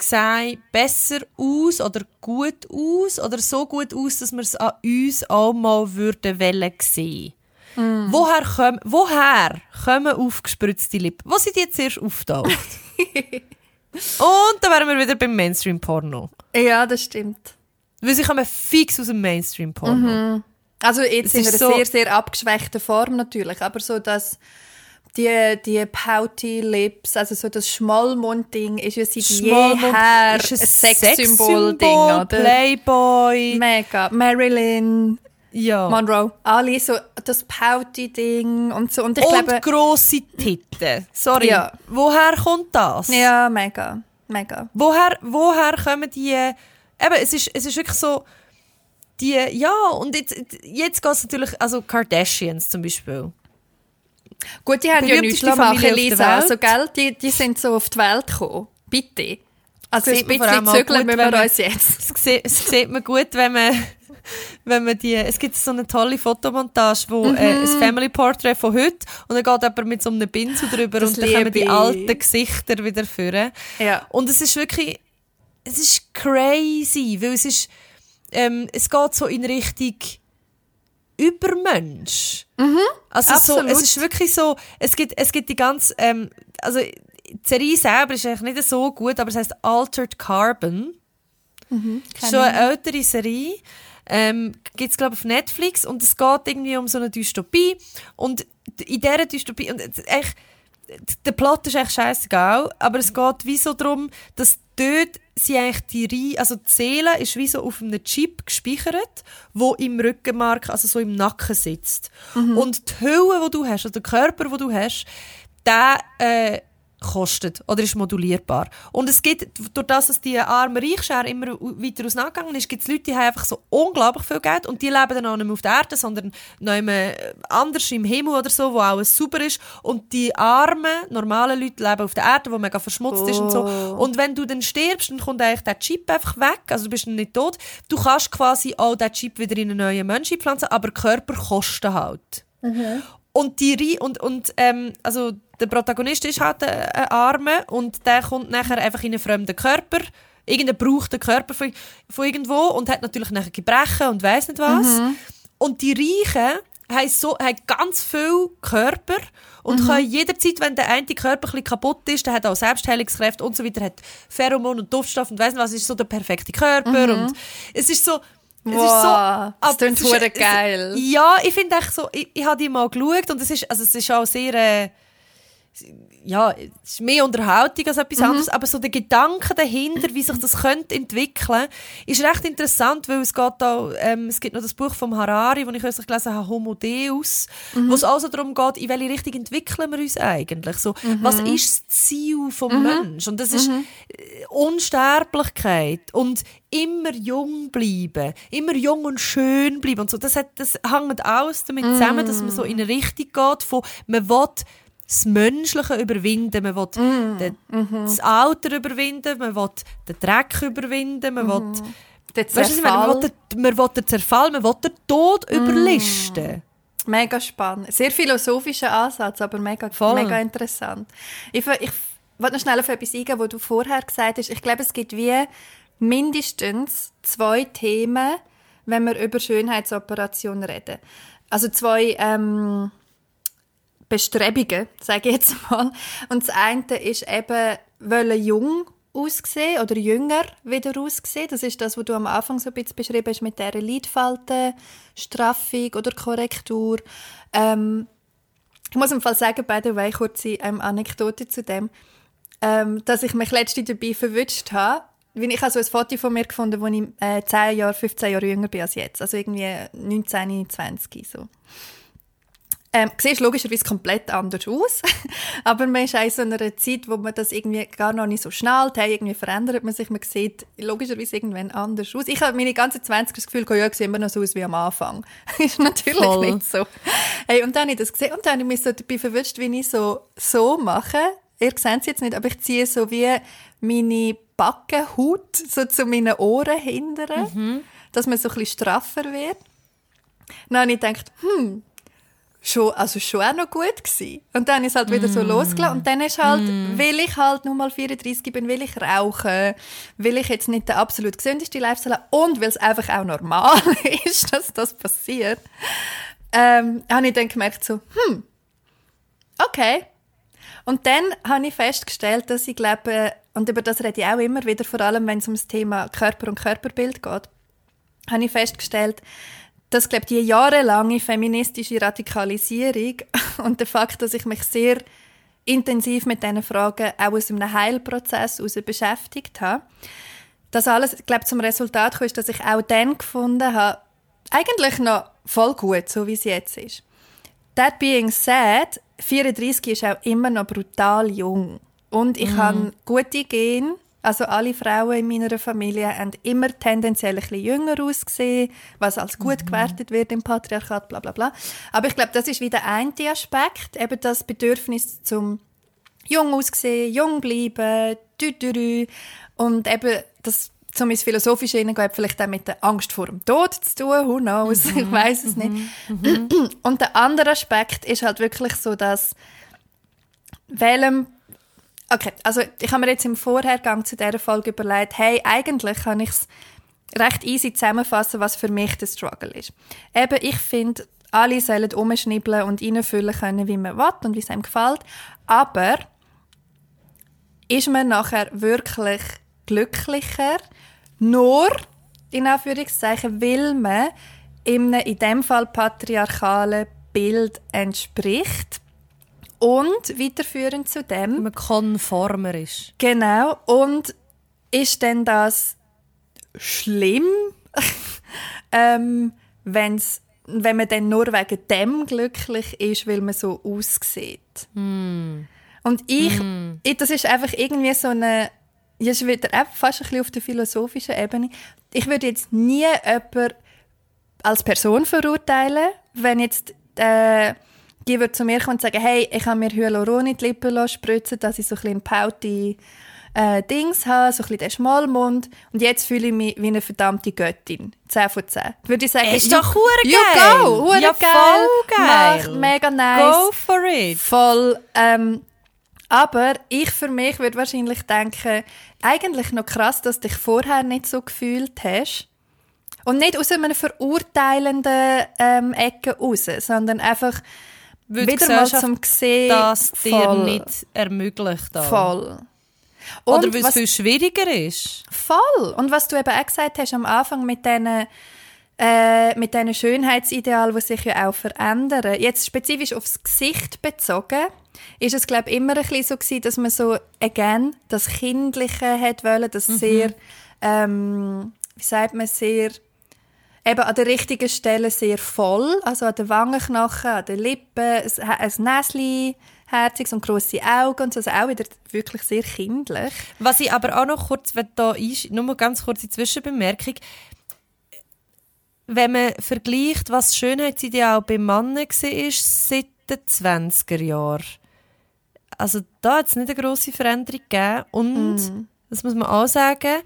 sehen besser aus oder gut aus oder so gut aus, dass wir es an uns auch mal würden wollen sehen. Mhm. Woher, kommen, woher kommen aufgespritzte Lippen? Wo sind die jetzt erst auftaucht? Und dann wären wir wieder beim Mainstream-Porno. Ja, das stimmt. Weil sie kommen fix aus dem Mainstream-Porno. Also jetzt Es in einer so- sehr, sehr abgeschwächten Form natürlich, aber so dass die, die pouty Lips, also so das Schmollmund-Ding ist ja seit jeher ist ein Sexsymbol-Ding, oder? Playboy. Mega. Marilyn Ja. Monroe, alle so das pouty-Ding und so. Und ich Und glaube... grosse Titten. Sorry. Ja. Woher kommt das? Ja, mega. Mega. Woher, woher kommen die... Eben, es ist, es ist wirklich so... Die, ja, und jetzt, jetzt geht es natürlich... Also Kardashians zum Beispiel. Gut, die haben ja nichts machen, Familie Lisa. Also, gell, die, die sind so auf die Welt gekommen. Bitte. Also ein bisschen gut, müssen wir uns jetzt. Es sieht, sieht man gut, wenn man, wenn man die, es gibt so eine tolle Fotomontage, wo äh, Mhm. ein Family Portrait von heute und dann geht jemand mit so einem Pinsel drüber Das und dann kommen die alten Gesichter wieder führen. Ja. Und es ist wirklich, es ist crazy, weil es ist, ähm, es geht so in Richtung Übermensch. Also so, es ist wirklich so, es gibt, es gibt die ganz, ähm, also die Serie selber ist eigentlich nicht so gut, aber es heißt Altered Carbon. Schon eine ältere Serie. Ähm, Gibt es, glaube ich, auf Netflix. Und es geht irgendwie um so eine Dystopie. Und in dieser Dystopie, und es- echt, der Plot ist echt scheißegal, aber es geht wie so darum, dass dort sie eigentlich die Reihe, also die Seele ist wie so auf einem Chip gespeichert, wo im Rückenmark, also so im Nacken sitzt. Und die Hülle, die du hast, also der Körper, den du hast, der äh, kostet oder ist modulierbar. Und es gibt, durch das, dass die arme Reichsschere immer weiter auseinandergegangen ist, gibt es Leute, die haben einfach so unglaublich viel Geld und die leben dann auch nicht mehr auf der Erde, sondern noch immer anders im Himmel oder so, wo alles super ist. Und die armen, normalen Leute leben auf der Erde, wo mega verschmutzt ist und so. Oh. Und wenn du dann stirbst, dann kommt eigentlich der Chip einfach weg, also du bist dann nicht tot. Du kannst quasi auch den Chip wieder in einen neuen Menschen pflanzen, aber Körper kosten halt. Und die Rei- und, und ähm, also der Protagonist ist halt ein, ein Arme und der kommt nachher einfach in einen fremden Körper. Irgendein braucht den Körper von, von irgendwo und hat natürlich nachher Gebrechen und weiß nicht was. Und die Reichen haben, so, haben ganz viel Körper und können jederzeit, wenn der eine Körper ein kaputt ist, der hat auch Selbstheilungskräfte und so weiter, hat Pheromon und Duftstoff und weiss nicht was, ist so der perfekte Körper und es ist so es ist so, Wow, das ab- es ist- geil. Ja, ich finde echt so, ich, ich habe die mal geschaut und es ist, also es ist auch sehr, äh, ja, es ist mehr Unterhaltung als etwas anderes, aber so der Gedanke dahinter, wie sich das könnte entwickeln, ist recht interessant, weil es geht auch, ähm, es gibt noch das Buch vom Harari, das ich kürzlich gelesen habe, Homo Deus, wo es also darum geht, in welche Richtung entwickeln wir uns eigentlich? So, was ist das Ziel vom Menschen? Und das ist äh, Unsterblichkeit und immer jung bleiben, immer jung und schön bleiben und so. Das, hat, das hängt alles damit zusammen, dass man so in eine Richtung geht, von man will das Menschliche überwinden, man will den, das Alter überwinden, man will den Dreck überwinden, man will, Der weißt du, was ich meine? man, will den, will den Zerfall, man will den Tod überlisten. Mega spannend. Sehr philosophischer Ansatz, aber mega, Voll. mega interessant. Ich, ich wollte noch schnell auf etwas eingehen, was du vorher gesagt hast. Ich glaube, es gibt wie mindestens zwei Themen, wenn wir über Schönheitsoperationen reden. Also zwei ähm, Bestrebungen, sage ich jetzt mal. Und das eine ist eben, wollen jung aussehen oder jünger wieder aussehen. Das ist das, was du am Anfang so ein bisschen beschrieben hast mit dieser Lidfalte, Straffung oder Korrektur. Ähm, ich muss im Fall sagen, by the way, kurze ähm, Anekdote zu dem, ähm, dass ich mich letztens dabei verwünscht habe. Ich habe ein Foto von mir gefunden, wo ich äh, 10 Jahre, 15 Jahre jünger bin als jetzt. Also irgendwie 19, 20 so. Ähm, siehst logischerweise komplett anders aus, aber man ist auch in so einer Zeit, wo man das irgendwie gar noch nicht so schnallt, hey, irgendwie verändert man sich, man sieht logischerweise irgendwann anders aus. Ich habe meine ganze 20 das Gefühl, ja, ich sehe immer noch so aus wie am Anfang. ist natürlich Voll. nicht so. Hey, und dann habe ich das gesehen und dann habe ich mich so dabei verwünscht, wie ich so, so mache. Ihr seht es jetzt nicht, aber ich ziehe so wie meine Backenhaut so zu meinen Ohren hindern, mhm. dass man so ein bisschen straffer wird. Dann habe ich gedacht, hm, schon, also schon auch noch gut gewesen. Und dann ist halt wieder mm. so losgelassen. Und dann ist halt, mm. will ich halt nur mal 34 bin, will ich rauchen, will ich jetzt nicht der absolut gesündeste Lifestyle und weil es einfach auch normal ist, dass das passiert, ähm, habe ich dann gemerkt so, hm, okay. Und dann habe ich festgestellt, dass ich glaube, und über das rede ich auch immer wieder, vor allem wenn es um das Thema Körper und Körperbild geht, habe ich festgestellt, dass glaube die jahrelange feministische Radikalisierung und der Fakt, dass ich mich sehr intensiv mit diesen Fragen auch aus einem Heilprozess heraus beschäftigt habe, dass alles glaube zum Resultat kam, ist, dass ich auch dann gefunden habe, eigentlich noch voll gut, so wie es jetzt ist. That being said, 34 ist auch immer noch brutal jung und ich mm. habe gute Gene also alle Frauen in meiner Familie haben immer tendenziell ein bisschen jünger ausgesehen, was als gut mhm. gewertet wird im Patriarchat, bla bla bla. Aber ich glaube, das ist wieder ein Aspekt, eben das Bedürfnis zum jung aussehen, jung bleiben, dü, dü, dü. und eben das zum ins Philosophische hineingehen, vielleicht auch mit der Angst vor dem Tod zu tun, who knows, mhm. ich weiß es nicht. Mhm. Und der andere Aspekt ist halt wirklich so, dass welchem Okay, also ich habe mir jetzt im Vorhergang zu dieser Folge überlegt, hey, eigentlich kann ich es recht easy zusammenfassen, was für mich der Struggle ist. Eben, ich finde, alle sollen umschnibbeln und reinfüllen können, wie man will und wie es einem gefällt. Aber ist man nachher wirklich glücklicher, nur, in Anführungszeichen, weil man in einem, in dem Fall patriarchalen Bild entspricht und weiterführend zu dem. Wenn man konformer ist. Genau. Und ist denn das schlimm, ähm, wenn's, wenn man dann nur wegen dem glücklich ist, weil man so aussieht? Mm. Und ich, mm. ich, das ist einfach irgendwie so eine, ist wieder fast ein bisschen auf der philosophischen Ebene. Ich würde jetzt nie jemanden als Person verurteilen, wenn jetzt äh, die würde zu mir kommen und sagen, hey, ich habe mir Hyaluron in die Lippen spritzen, dass ich so ein bisschen paute äh, Dings habe, so ein bisschen den Schmalmund. Und jetzt fühle ich mich wie eine verdammte Göttin. 10 von 10. Würde ich sagen, ist doch hure geil. You go, hure ja, geil. voll geil. Mach, mega nice. Go for it. Voll, ähm, aber ich für mich würde wahrscheinlich denken, eigentlich noch krass, dass du dich vorher nicht so gefühlt hast. Und nicht aus einer verurteilenden ähm, Ecke raus, sondern einfach, wieder mal zum Sehen, das dir nicht ermöglicht. Auch. Voll. Und Oder weil es viel schwieriger ist. Voll. Und was du eben auch gesagt hast am Anfang mit diesen äh, mit diesen Schönheitsidealen, die sich ja auch verändern. Jetzt spezifisch aufs Gesicht bezogen, ist es glaube ich immer ein bisschen so gewesen, dass man so again das Kindliche hat wollen, das mhm. sehr, ähm, wie sagt man, sehr eben an der richtigen Stelle sehr voll, also an den Wangenknochen, an den Lippen, ein Näschen, herziges und grosse Augen und so, also auch wieder wirklich sehr kindlich. Was ich aber auch noch kurz, da ist, nur mal ganz kurze Zwischenbemerkung, wenn man vergleicht, was Schönheitsideal bei Männern war, seit den 20er Jahren, also da hat es nicht eine grosse Veränderung gegeben. Und, mm. das muss man auch sagen,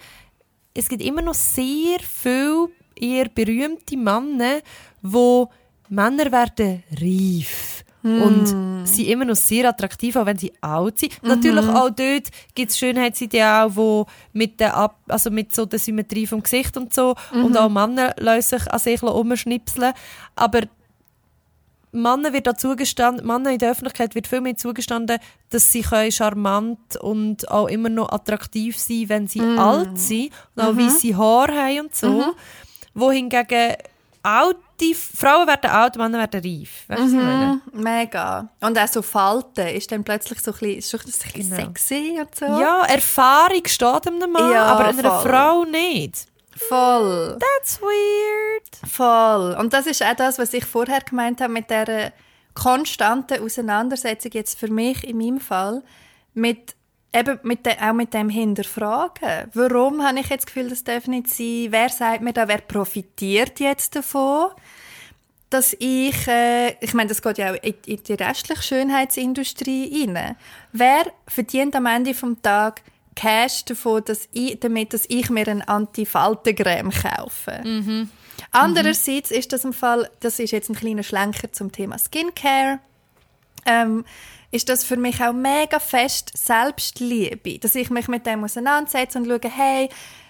es gibt immer noch sehr viele eher berühmte Männer, wo Männer werden reif mm. und sind immer noch sehr attraktiv, auch wenn sie alt sind. Mm -hmm. Natürlich auch dort gibt es Schönheitsideale, wo mit der, also mit so der Symmetrie vom Gesicht und so mm -hmm. und auch Männer lassen sich an sich umschnipseln. Aber Männern wird da zugestanden, Männern in der Öffentlichkeit wird viel mehr zugestanden, dass sie können charmant und auch immer noch attraktiv sein wenn sie Mm. alt sind und auch Mhm. weisse Haare haben und so. Wohingegen alte, Frauen werden alt, Männer werden reif. Weißt du, was ich meine? Mhm, mega. Und auch so Falten ist dann plötzlich so ein bisschen, ist ein bisschen Genau. sexy und so. Ja, Erfahrung steht einem Mann, Ja, aber einer. Frau nicht. Voll. That's weird. Voll. Und das ist auch das, was ich vorher gemeint habe mit der konstanten Auseinandersetzung jetzt für mich in meinem Fall mit eben mit de, auch mit dem Hinterfragen. Warum habe ich jetzt das Gefühl, das darf nicht sein? Wer sagt mir da, wer profitiert jetzt davon? dass ich, äh, ich meine, das geht ja auch in, in die restliche Schönheitsindustrie rein. Wer verdient am Ende vom Tag Cash davon, dass ich, damit dass ich mir eine Anti-Faltencreme kaufe? Andererseits ist das im Fall, das ist jetzt ein kleiner Schlenker zum Thema Skincare, ähm, ist das für mich auch mega fest Selbstliebe, dass ich mich mit dem auseinandersetze und schaue, hey,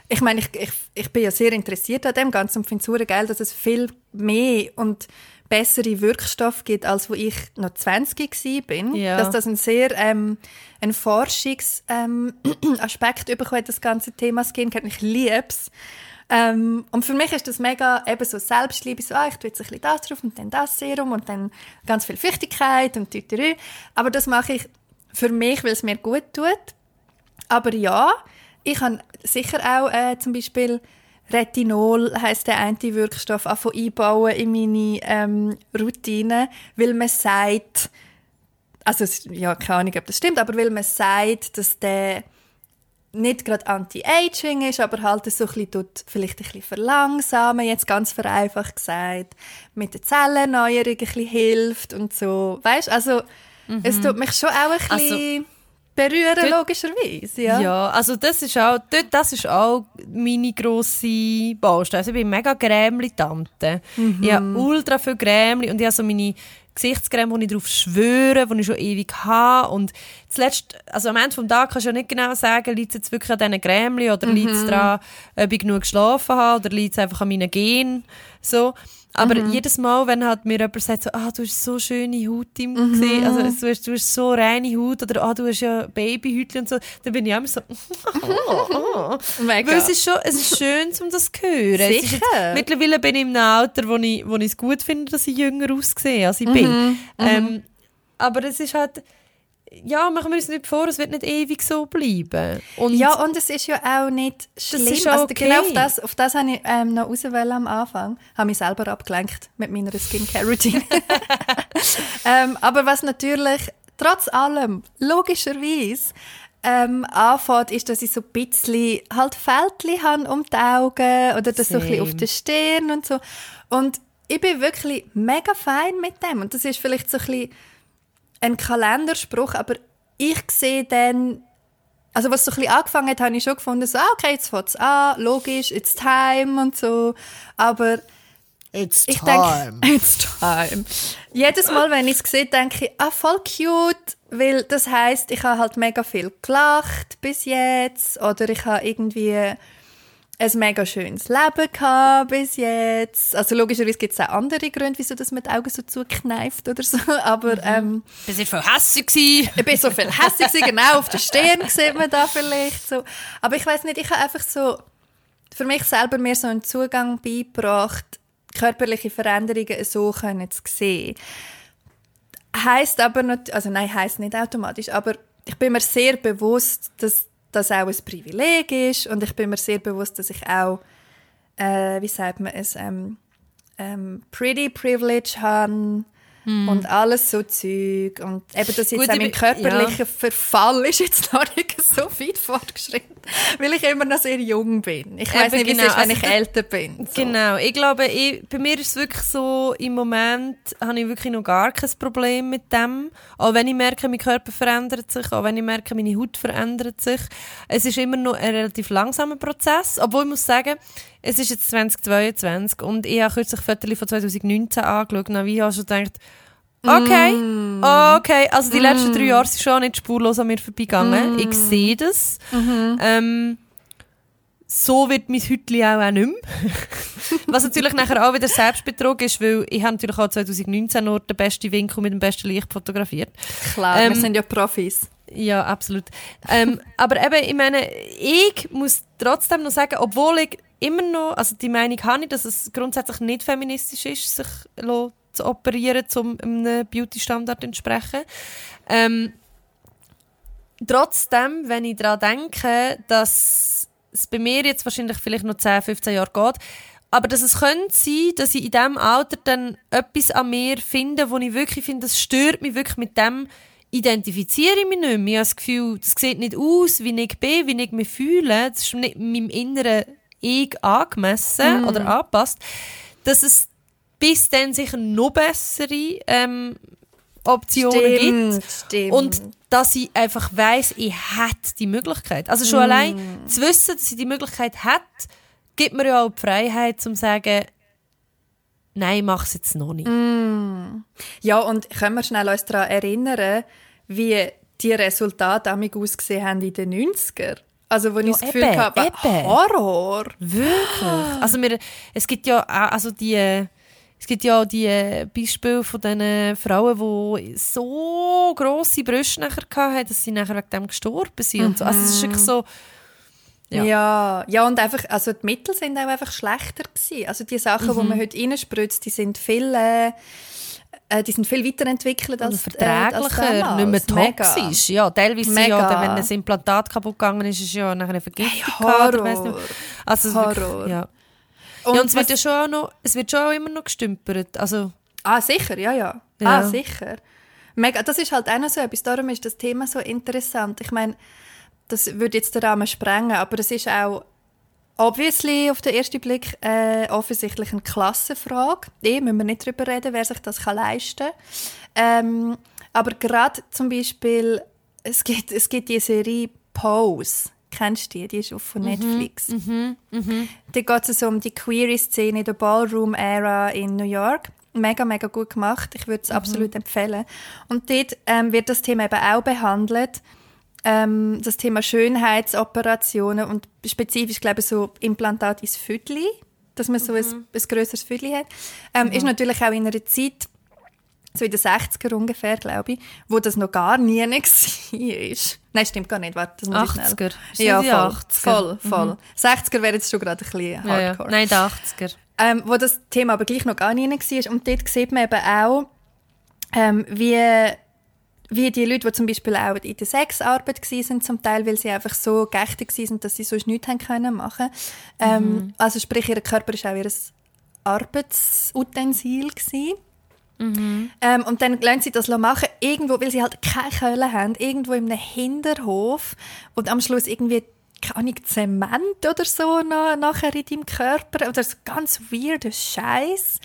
ich meine, ich, ich, ich bin ja sehr interessiert an dem Ganzen und finde es geil, dass es viel mehr und bessere Wirkstoffe gibt, als wo ich noch 20 war. bin. Ja. Dass das ein sehr ähm, ein Forschungsaspekt ähm, bekommt, das ganze Thema. Und Ich liebe es. Ähm, und für mich ist das mega eben so Selbstliebe, so, ah, ich tue jetzt ein bisschen das drauf und dann das Serum und dann ganz viel Feuchtigkeit und tüterü. Aber das mache ich für mich, weil es mir gut tut. Aber ja, ich habe sicher auch äh, zum Beispiel Retinol heisst der Anti-Wirkstoff anfangen einbauen in meine ähm, Routine, weil man sagt, also ja, keine Ahnung, ob das stimmt, aber weil man sagt, dass der nicht gerade Anti-Aging ist, aber halt so ein bisschen tut, vielleicht ein bisschen verlangsamen, jetzt ganz vereinfacht gesagt, mit der Zellerneuerung ein bisschen hilft und so. Weißt also es tut mich schon auch ein bisschen berühren, dort- logischerweise. Ja. Ja. also das ist auch, dort, das ist auch meine grosse Baustelle. Also ich bin mega Grämli-Tante. Ich habe ultra viel Grämli und ich habe so meine Gesichtscreme, wo ich drauf schwöre, die ich schon ewig habe. Und zuletzt, also am Ende des Tages kannst du ja nicht genau sagen, liegt es jetzt wirklich an diesen Grämli oder liegt es daran, ob ich genug geschlafen habe oder liegt es einfach an meinen Genen. So. Aber jedes Mal, wenn halt mir jemand sagt, so, ah, du hast so schöne Haut im Gesicht, also du hast, du hast so reine Haut oder ah, du hast ja Babyhäutchen und so, dann bin ich immer so, Mega. weil es ist schon, es ist schön, um das zu hören. Ist jetzt, Sicher. mittlerweile bin ich in einem Alter, wo ich, wo ich es gut finde, dass ich jünger aussehe, als ich bin. Ähm, aber es ist halt, ja, machen wir uns nicht vor, es wird nicht ewig so bleiben. Und Ja, und es ist ja auch nicht schlimm. ist auch also genau auf das, auf das habe ich ähm, noch raus wollen am Anfang. Habe mich selber abgelenkt mit meiner Skincare-Routine. ähm, aber was natürlich trotz allem logischerweise ähm, anfängt, ist, dass ich so ein bisschen halt Fältchen habe um die Augen oder das so ein bisschen auf der Stirn und so. Und ich bin wirklich mega fein mit dem. Und das ist vielleicht so ein bisschen ein Kalenderspruch, aber ich sehe dann also was so ein bisschen angefangen hat, habe ich schon gefunden, so, ah, okay, jetzt fängt es an, logisch, it's time und so. Aber It's ich time. denke, it's time. Jedes Mal, wenn ich es sehe, denke ich, ah, voll cute, weil das heißt, ich habe halt mega viel gelacht bis jetzt oder ich habe irgendwie ein mega schönes Leben gehabt bis jetzt. Also logischerweise gibt es auch andere Gründe, wieso das mit Augen so zukneift oder so, aber ähm, das war voll hässlich. gewesen. ich bin so viel gewesen, genau auf der Stirn sieht man da vielleicht so. Aber ich weiß nicht, ich habe einfach so für mich selber mir so einen Zugang beigebracht, körperliche Veränderungen so können zu sehen. Heißt aber nicht, also nein, heißt nicht automatisch, aber ich bin mir sehr bewusst, dass das auch ein Privileg ist. Und ich bin mir sehr bewusst, dass ich auch, äh, wie sagt man es, ähm, ähm, pretty privilege habe und alles so Zeug und eben, dass jetzt Gut, auch mein körperlicher Verfall ist jetzt noch nicht so weit fortgeschritten, weil ich immer noch sehr jung bin. Ich weiß nicht, wie genau, es ist, wenn also ich älter bin. So. Genau, ich glaube, ich, bei mir ist es wirklich so, im Moment habe ich wirklich noch gar kein Problem mit dem. Auch wenn ich merke, mein Körper verändert sich, auch wenn ich merke, meine Haut verändert sich. Es ist immer noch ein relativ langsamer Prozess, obwohl ich muss sagen, es ist jetzt 2022 und ich habe kürzlich Fotos von 2019 angeschaut und ich habe schon gedacht, okay, okay, also die letzten drei Jahre sind schon nicht spurlos an mir vorbeigegangen. Ich sehe das. Ähm, so wird mein Hütli auch, auch nicht mehr. Was natürlich nachher auch wieder Selbstbetrug ist, weil ich habe natürlich auch 2019 nur den besten Winkel mit dem besten Licht fotografiert. Klar, Ähm, wir sind ja Profis. Ja, absolut. ähm, aber eben, ich meine, ich muss trotzdem noch sagen, obwohl ich immer noch, also die Meinung habe ich, dass es grundsätzlich nicht feministisch ist, sich zu operieren, um einem Beauty-Standard zu entsprechen. Ähm, trotzdem, wenn ich daran denke, dass es bei mir jetzt wahrscheinlich vielleicht noch 10, 15 Jahre geht, aber dass es könnte sein, dass ich in diesem Alter dann etwas an mir finde, wo ich wirklich finde, das stört mich wirklich mit dem, identifiziere ich mich nicht mehr. Ich habe das Gefühl, das sieht nicht aus, wie ich bin, wie ich mich fühle. Das ist nicht meinem inneren Ich angemessen oder angepasst. Dass es bis dann sicher noch bessere ähm, Optionen gibt. stimmt. Und dass ich einfach weiss, ich hätte die Möglichkeit. Also schon allein zu wissen, dass ich die Möglichkeit hätte, gibt mir ja auch die Freiheit, zu sagen, nein, mach es jetzt noch nicht. Ja, und können wir schnell uns daran erinnern, wie die Resultate amig ausgesehen haben in den 90er? Also, wo ich das Gefühl eben, habe, eben. Horror. Wirklich? Also wir, es gibt ja also die, es gibt ja die Beispiele von diesen Frauen, die so grosse Brüste nachher hatten, dass sie nachher wegen dem gestorben sind und so. Also es ist wirklich so, Ja. Ja. ja, und einfach, also die Mittel sind auch einfach schlechter gewesen. Also die Sachen, die man heute reinspritzt, die sind viel, äh, äh, die sind viel weiterentwickelt als, und äh, als verträglicher, damals. nicht mehr Mega. toxisch. Ja, teilweise sind ja, Mega. dann, wenn ein Implantat kaputt gegangen ist, ist ja nachher eine Vergiftung Hey, gehabt, oder weiss nicht. Horror. Also Horror. Wirklich, ja. Und, ja, und es wird ja schon auch noch, es wird schon auch immer noch gestümpert. Also, Ah, sicher, ja, ja. Ja. Ah, sicher. Mega, das ist halt auch noch so etwas. Darum ist das Thema so interessant. Ich meine, das würde jetzt den Rahmen sprengen, aber es ist auch obviously auf den ersten Blick äh, offensichtlich eine Klassenfrage. Eh, müssen wir nicht darüber reden, wer sich das kann leisten kann. Ähm, aber gerade zum Beispiel, es gibt, es gibt die Serie Pose. Kennst du die? Die ist auch von Netflix. Da geht es so um die Queer-Szene, der Ballroom-Ära in New York. Mega, mega gut gemacht. Ich würde es absolut empfehlen. Und dort ähm, wird das Thema eben auch behandelt. Ähm, das Thema Schönheitsoperationen und spezifisch, glaube ich, so Implantat ins Viertel, dass man so ein, ein grösseres Viertel hat. Ähm, Ist natürlich auch in einer Zeit, so in den 60er ungefähr, glaube ich, wo das noch gar nie war. Nein, stimmt gar nicht. Warte, das muss ich schnell. 80er. Ja, voll, 80er? voll, voll. 60er wäre jetzt schon gerade ein bisschen ja, ja. hardcore. Nein, die 80er. Ähm, wo das Thema aber gleich noch gar nie war. Und dort sieht man eben auch, ähm, wie, wie die Leute, die zum Beispiel auch in der Sexarbeit waren, zum Teil, weil sie einfach so geächtet waren, dass sie sonst nichts haben können machen. Ähm, Also sprich, ihr Körper war auch ihr Arbeitsutensil. Gewesen. Ähm, und dann lassen sie das machen, irgendwo, weil sie halt keine Kohle haben, irgendwo in einem Hinterhof und am Schluss irgendwie keine Ahnung, Zement oder so noch, nachher in deinem Körper oder so ganz weirder Scheiß.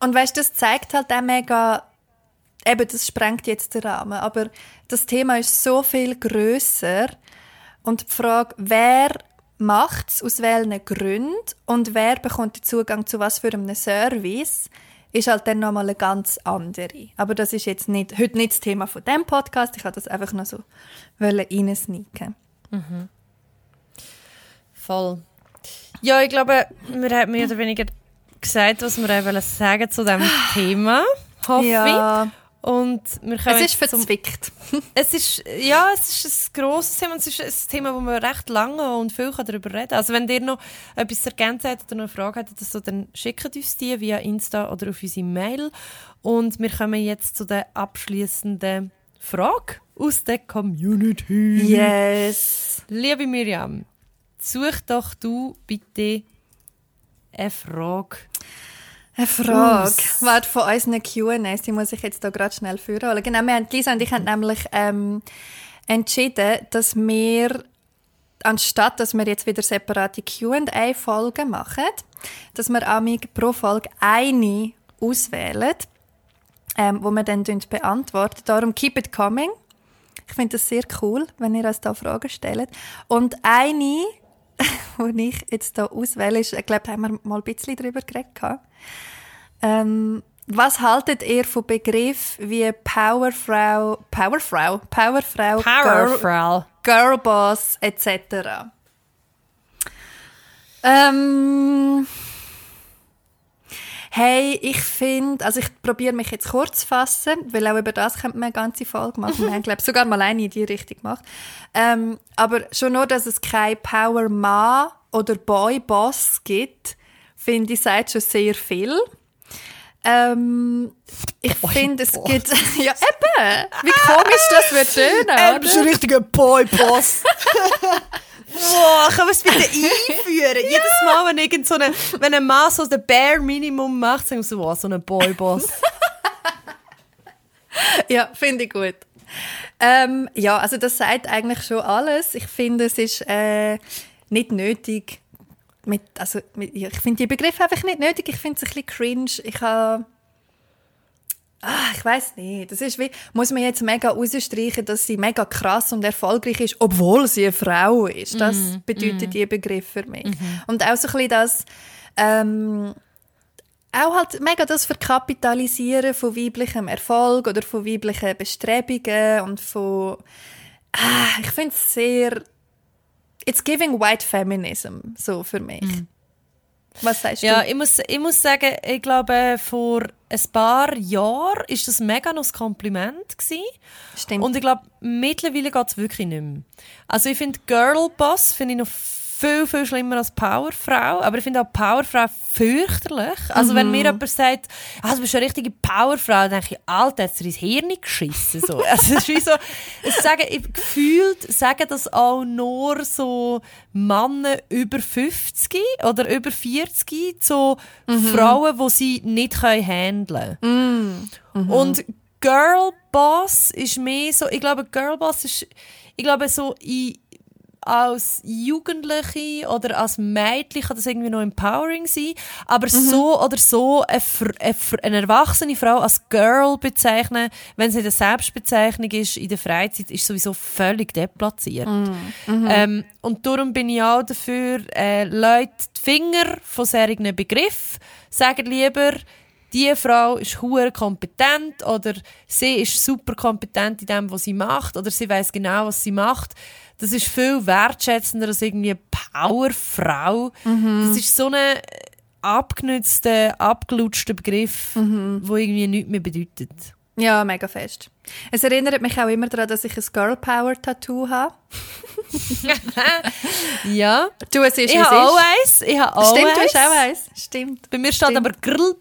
Und weißt, das zeigt halt auch mega, eben, das sprengt jetzt den Rahmen, aber das Thema ist so viel grösser und die Frage, wer macht es, aus welchen Gründen und wer bekommt den Zugang zu was für einem Service, ist halt dann nochmal eine ganz andere. Aber das ist jetzt nicht, heute nicht das Thema von dem Podcast, ich wollte das einfach noch so reinsneaken. Voll. Ja, ich glaube, wir haben mehr oder weniger gesagt, was wir wollen sagen zu diesem Thema. Hoffe Ja, ich. Und wir können es ist zum, verzwickt. es ist, ja, es ist ein grosses Thema und es ist ein Thema, wo man recht lange und viel darüber reden kann. Also wenn ihr noch etwas zu ergänzen habt oder noch eine Frage habt, so, dann schickt uns die via Insta oder auf unsere Mail. Und wir kommen jetzt zu der abschließenden Frage aus der Community. Yes. Liebe Miriam, such doch du bitte eine Frage. Eine Frage. Aus. Warte, von unseren Q&As, die muss ich jetzt da gerade schnell führen. Genau, wir haben, Lisa und ich haben nämlich ähm, entschieden, dass wir, anstatt dass wir jetzt wieder separate Q&A-Folgen machen, dass wir amig pro Folge eine auswählen, ähm, wo wir dann beantworten. Darum keep it coming. Ich finde das sehr cool, wenn ihr uns da Fragen stellt. Und eine, die ich jetzt hier auswähle, ist, ich glaube, da haben wir mal ein bisschen drüber geredet. Ähm, was haltet ihr von Begriffen wie Powerfrau, Powerfrau, Powerfrau, Girl, Powerfrau. Girlboss etc.? Ähm, hey, ich finde, also ich probiere mich jetzt kurz zu fassen, weil auch über das könnte man eine ganze Folge machen. Wir haben, glaube sogar mal eine in die Richtung gemacht. Ähm, aber schon nur, dass es kein Power Mann oder Boy Boss gibt, finde ich, sagt schon sehr viel. Ähm, ich finde, es gibt. ja, eben! Wie komisch das wird tönen. Du bist ein richtiger Boy-Boss. Boah, kann man es bitte einführen? Jedes Mal, wenn, irgend so eine, wenn ein Mann so den Bare Minimum macht, sagen wir so, wow, so ein Boy-Boss. Ja, finde ich gut. Ähm, ja, also das sagt eigentlich schon alles. Ich finde, es ist äh, nicht nötig. Mit, also, mit, ja, ich finde die Begriffe einfach nicht nötig. Ich finde es ein bisschen cringe. Ich habe Ah, ich weiß nicht. Das ist wie, muss man jetzt mega rausstreichen, dass sie mega krass und erfolgreich ist, obwohl sie eine Frau ist. Das bedeutet die Begriff für mich. Und auch so ein bisschen das, ähm, auch halt mega das Verkapitalisieren von weiblichem Erfolg oder von weiblichen Bestrebungen und von, ah, ich finde es sehr, it's giving white feminism, so für mich. Was sagst Ja, du? ich muss, ich muss sagen, ich glaube, vor ein paar Jahren ist das mega noch ein Kompliment gewesen. Stimmt. Und ich glaube, mittlerweile geht es wirklich nicht mehr. Also ich finde Girlboss finde ich noch viel, viel schlimmer als Powerfrau. Aber ich finde auch Powerfrau fürchterlich. Also wenn mir jemand sagt, ah, du bist eine richtige Powerfrau, dann denke ich, Alter, hast du ins Hirn geschissen. So. Also es ist wie so, ich sage, ich, gefühlt sagen das auch nur so Männer über 50 oder über 40, so Frauen, die sie nicht können handeln können. Und Girlboss ist mehr so, ich glaube, Girlboss ist, ich glaube, so in, als Jugendliche oder als Mädchen kann das irgendwie noch empowering sein, aber so oder so eine, eine, erwachsene Frau als Girl bezeichnen, wenn es nicht eine Selbstbezeichnung ist in der Freizeit, ist sowieso völlig deplatziert. Ähm, und darum bin ich auch dafür, äh, Leute die Finger von solchen Begriff sagen lieber, die Frau ist hure kompetent oder sie ist super kompetent in dem, was sie macht oder sie weiß genau, was sie macht. Das ist viel wertschätzender als irgendwie eine Powerfrau. Das ist so ein abgenützter, abgelutschter Begriff, wo irgendwie nichts mehr bedeutet. Ja, mega fest. Es erinnert mich auch immer daran, dass ich ein Girl Power Tattoo habe. Ja. Du, es ist, Ich habe auch eins. Ich habe Stimmt, du hast auch eins. Stimmt. Bei mir steht Stimmt. aber Grillpfr.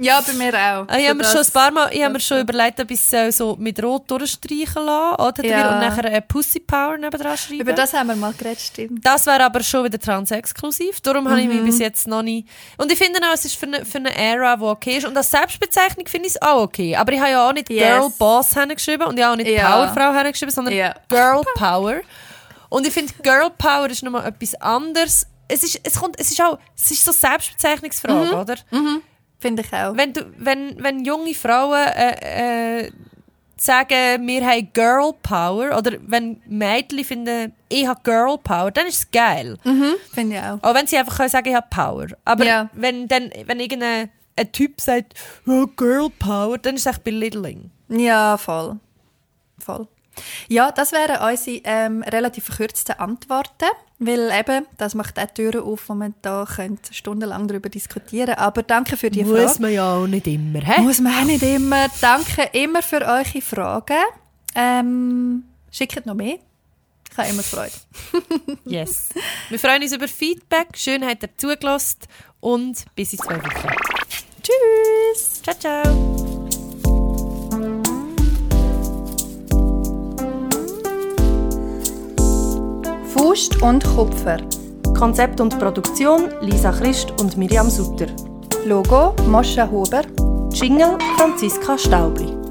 Ja, bei mir auch. Ah, ich habe mir schon ein paar Mal, ich habe mir schon überlegt, ob ich es äh, so mit Rot durchstreichen lasse, oder? Ja. Und nachher äh, Pussy Power nebendran schreiben. Über das haben wir mal geredet, stimmt. Das wäre aber schon wieder transexklusiv. Darum habe ich Mhm. mich bis jetzt noch nicht. Und ich finde auch, es ist für eine, für eine Ära, die okay ist. Und als Selbstbezeichnung finde ich es auch okay. Aber ich habe ja auch nicht Yes. Girl Boss hingeschrieben und ich habe auch nicht Ja. Powerfrau hingeschrieben, sondern Ja. Girl Power. Und ich finde, Girl Power ist nochmal etwas anderes. Es ist, es kommt, es ist auch, es ist so eine Selbstbezeichnungsfrage, Mhm. oder? Finde ich auch. Wenn, du, wenn, wenn junge Frauen äh, äh, sagen, wir haben Girl Power, oder wenn Mädchen finden, ich habe Girl Power, dann ist es geil. Finde ich auch. Auch wenn sie einfach können sagen, ich habe Power. Aber Ja. wenn, dann, wenn irgendein ein Typ sagt, oh, Girl Power, dann ist es echt belittling. Ja, voll. Voll. Ja, das wären unsere ähm, relativ verkürzten Antworten, weil eben, das macht auch Türen auf, wo man da könnte stundenlang darüber diskutieren Aber danke für die Frage. man ja auch nicht immer, hä? Muss man auch nicht immer. Danke immer für eure Fragen. Ähm, schickt noch mehr. Ich habe immer Freude. Yes. Wir freuen uns über Feedback. Schön, habt ihr zugelassen. Und bis in zwei Wochen. Tschüss! Ciao, ciao. Faust und Kupfer. Konzept und Produktion Lisa Christ und Miriam Sutter. Logo Moscha Huber. Jingle Franziska Staubli.